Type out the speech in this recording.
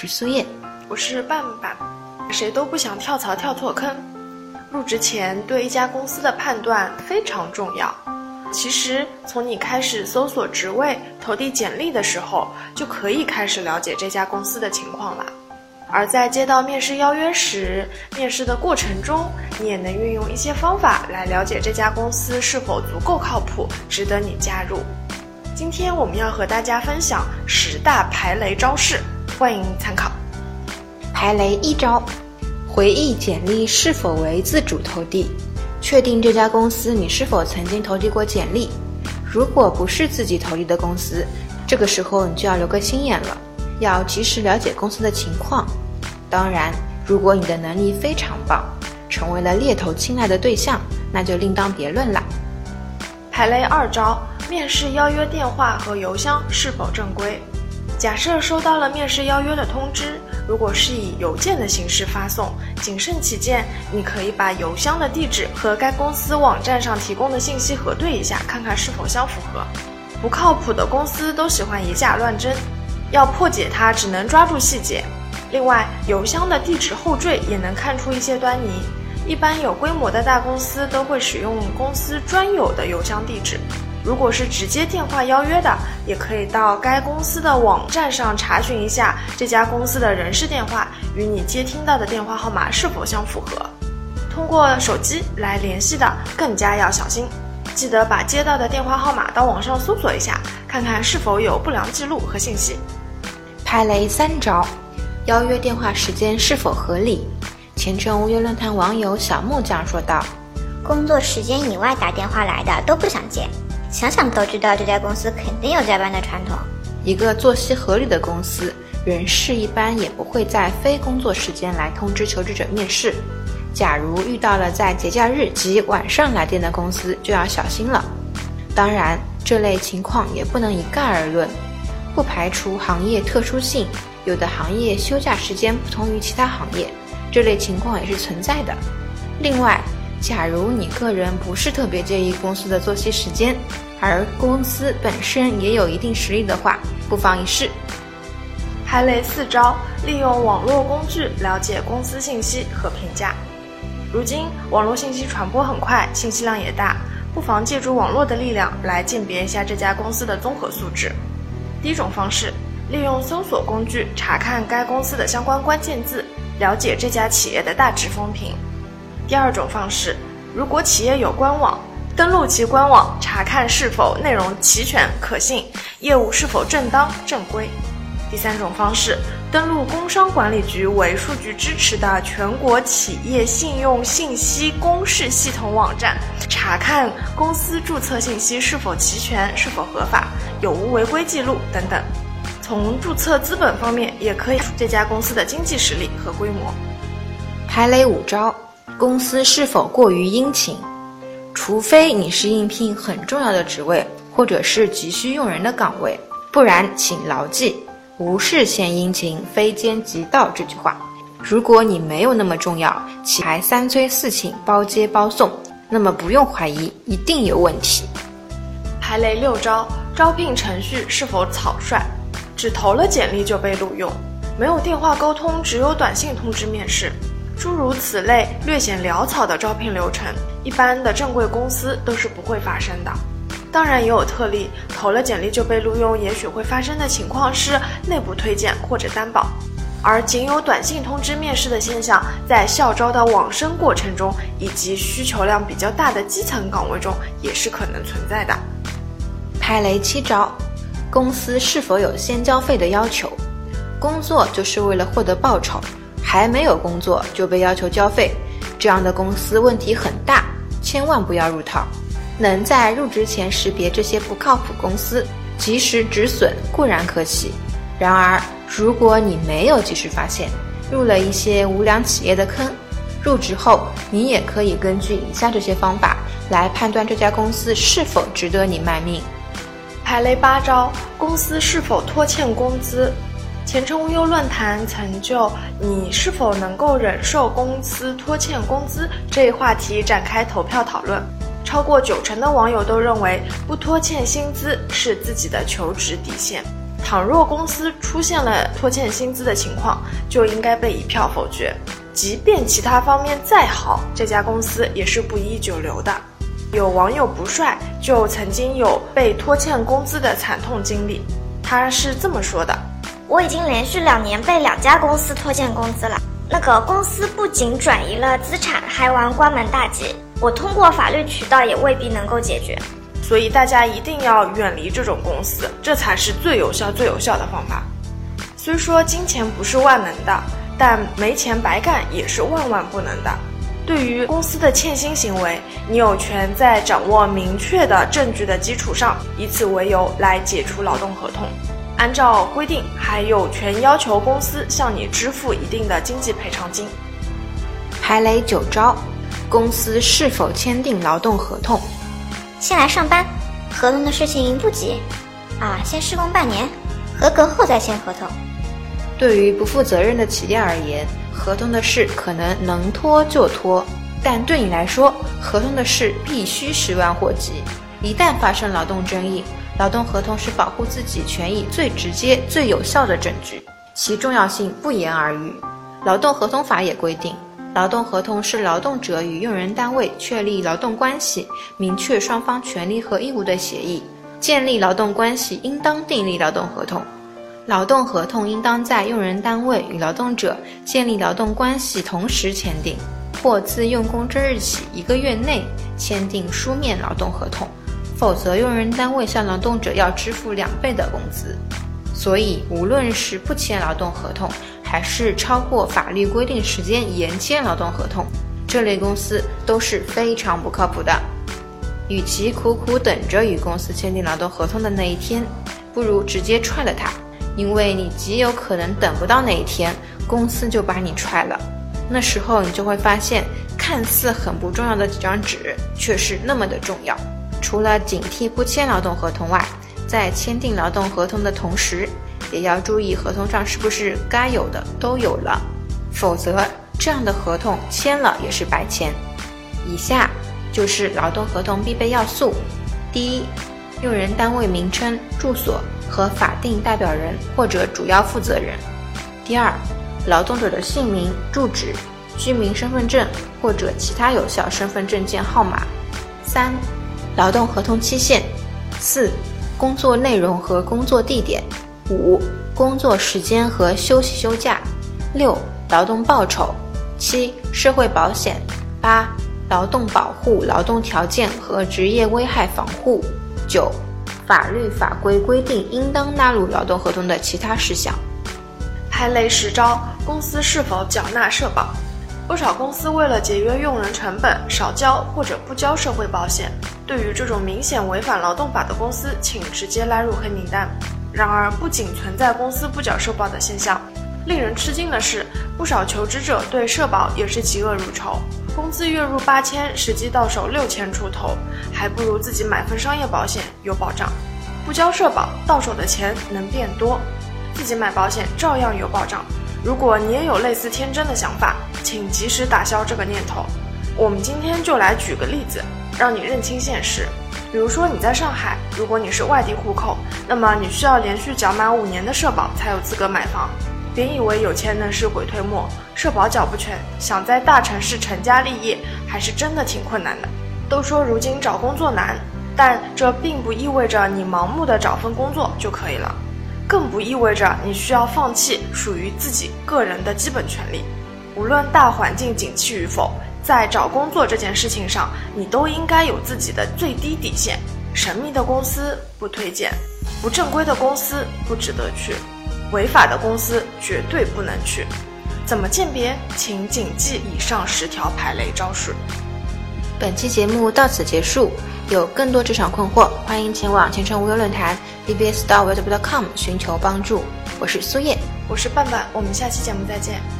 是苏叶，我是半半。谁都不想跳槽跳错坑，入职前对一家公司的判断非常重要。其实从你开始搜索职位、投递简历的时候，就可以开始了解这家公司的情况了。而在接到面试邀约时，面试的过程中，你也能运用一些方法来了解这家公司是否足够靠谱，值得你加入。今天我们要和大家分享十大排雷招式，欢迎参考。排雷一招：回忆简历是否为自主投递，确定这家公司你是否曾经投递过简历。如果不是自己投递的公司，这个时候你就要留个心眼了。要及时了解公司的情况。当然，如果你的能力非常棒，成为了猎头青睐的对象，那就另当别论啦。排雷二招：面试邀约电话和邮箱是否正规？假设收到了面试邀约的通知，如果是以邮件的形式发送，谨慎起见，你可以把邮箱的地址和该公司网站上提供的信息核对一下，看看是否相符合。不靠谱的公司都喜欢以假乱真。要破解它，只能抓住细节。另外，邮箱的地址后缀也能看出一些端倪。一般有规模的大公司都会使用公司专有的邮箱地址。如果是直接电话邀约的，也可以到该公司的网站上查询一下这家公司的人事电话与你接听到的电话号码是否相符合。通过手机来联系的，更加要小心。记得把接到的电话号码到网上搜索一下，看看是否有不良记录和信息。排雷三招：邀约电话时间是否合理？前程无忧论坛网友小木匠说道：“工作时间以外打电话来的都不想接，想想都知道这家公司肯定有加班的传统。一个作息合理的公司，人事一般也不会在非工作时间来通知求职者面试。假如遇到了在节假日及晚上来电的公司，就要小心了。当然，这类情况也不能一概而论。”不排除行业特殊性，有的行业休假时间不同于其他行业，这类情况也是存在的。另外，假如你个人不是特别介意公司的作息时间，而公司本身也有一定实力的话，不妨一试。排雷四招：利用网络工具了解公司信息和评价。如今网络信息传播很快，信息量也大，不妨借助网络的力量来鉴别一下这家公司的综合素质。第一种方式，利用搜索工具查看该公司的相关关键字，了解这家企业的大致风评。第二种方式，如果企业有官网，登录其官网查看是否内容齐全可信，业务是否正当正规。第三种方式，登录工商管理局为数据支持的全国企业信用信息公示系统网站，查看公司注册信息是否齐全、是否合法、有无违规记录等等。从注册资本方面，也可以这家公司的经济实力和规模。排雷五招：公司是否过于殷勤？除非你是应聘很重要的职位，或者是急需用人的岗位，不然请牢记。无事献殷勤，非奸即盗。这句话，如果你没有那么重要，且还三催四请、包接包送，那么不用怀疑，一定有问题。排雷六招：招聘程序是否草率？只投了简历就被录用，没有电话沟通，只有短信通知面试，诸如此类略显潦草的招聘流程，一般的正规公司都是不会发生的。当然也有特例，投了简历就被录用，也许会发生的情况是内部推荐或者担保，而仅有短信通知面试的现象，在校招的网申过程中，以及需求量比较大的基层岗位中，也是可能存在的。拍雷七招，公司是否有先交费的要求？工作就是为了获得报酬，还没有工作就被要求交费，这样的公司问题很大，千万不要入套。能在入职前识别这些不靠谱公司，及时止损固然可喜。然而，如果你没有及时发现，入了一些无良企业的坑，入职后你也可以根据以下这些方法来判断这家公司是否值得你卖命。排雷八招：公司是否拖欠工资？前程无忧论坛曾就你是否能够忍受公司拖欠工资这一话题展开投票讨论。超过九成的网友都认为不拖欠薪资是自己的求职底线。倘若公司出现了拖欠薪资的情况，就应该被一票否决。即便其他方面再好，这家公司也是不宜久留的。有网友不帅就曾经有被拖欠工资的惨痛经历，他是这么说的：“我已经连续两年被两家公司拖欠工资了。那个公司不仅转移了资产，还玩关门大吉。我通过法律渠道也未必能够解决。所以大家一定要远离这种公司，这才是最有效、最有效的方法。虽说金钱不是万能的。”但没钱白干也是万万不能的。对于公司的欠薪行为，你有权在掌握明确的证据的基础上，以此为由来解除劳动合同。按照规定，还有权要求公司向你支付一定的经济赔偿金。排雷九招：公司是否签订劳动合同？先来上班，合同的事情不急，啊，先施工半年，合格后再签合同。对于不负责任的企业而言，合同的事可能能拖就拖，但对你来说，合同的事必须十万火急。一旦发生劳动争议，劳动合同是保护自己权益最直接、最有效的证据，其重要性不言而喻。劳动合同法也规定，劳动合同是劳动者与用人单位确立劳动关系、明确双方权利和义务的协议。建立劳动关系应当订立劳动合同。劳动合同应当在用人单位与劳动者建立劳动关系同时签订，或自用工之日起一个月内签订书面劳动合同，否则用人单位向劳动者要支付两倍的工资。所以，无论是不签劳动合同，还是超过法律规定时间延签劳动合同，这类公司都是非常不靠谱的。与其苦苦等着与公司签订劳动合同的那一天，不如直接踹了他。因为你极有可能等不到那一天，公司就把你踹了。那时候你就会发现，看似很不重要的几张纸，却是那么的重要。除了警惕不签劳动合同外，在签订劳动合同的同时，也要注意合同上是不是该有的都有了，否则这样的合同签了也是白签。以下就是劳动合同必备要素：第一，用人单位名称、住所。和法定代表人或者主要负责人。第二，劳动者的姓名、住址、居民身份证或者其他有效身份证件号码。三，劳动合同期限。四，工作内容和工作地点。五，工作时间和休息休假。六，劳动报酬。七，社会保险。八，劳动保护、劳动条件和职业危害防护。九。法律法规规定应当纳入劳动合同的其他事项。排雷十招：公司是否缴纳社保？不少公司为了节约用人成本，少交或者不交社会保险。对于这种明显违反劳动法的公司，请直接拉入黑名单。然而，不仅存在公司不缴社保的现象，令人吃惊的是，不少求职者对社保也是嫉恶如仇。工资月入八千，实际到手六千出头，还不如自己买份商业保险有保障。不交社保，到手的钱能变多；自己买保险照样有保障。如果你也有类似天真的想法，请及时打消这个念头。我们今天就来举个例子，让你认清现实。比如说你在上海，如果你是外地户口，那么你需要连续缴满五年的社保才有资格买房。别以为有钱能使鬼推磨，社保缴不全，想在大城市成家立业，还是真的挺困难的。都说如今找工作难，但这并不意味着你盲目的找份工作就可以了，更不意味着你需要放弃属于自己个人的基本权利。无论大环境景气与否，在找工作这件事情上，你都应该有自己的最低底线。神秘的公司不推荐，不正规的公司不值得去。违法的公司绝对不能去。怎么鉴别？请谨记以上十条排雷招式。本期节目到此结束。有更多职场困惑，欢迎前往前程无忧论坛 bbs.web.com 寻求帮助。我是苏叶，我是半半，我们下期节目再见。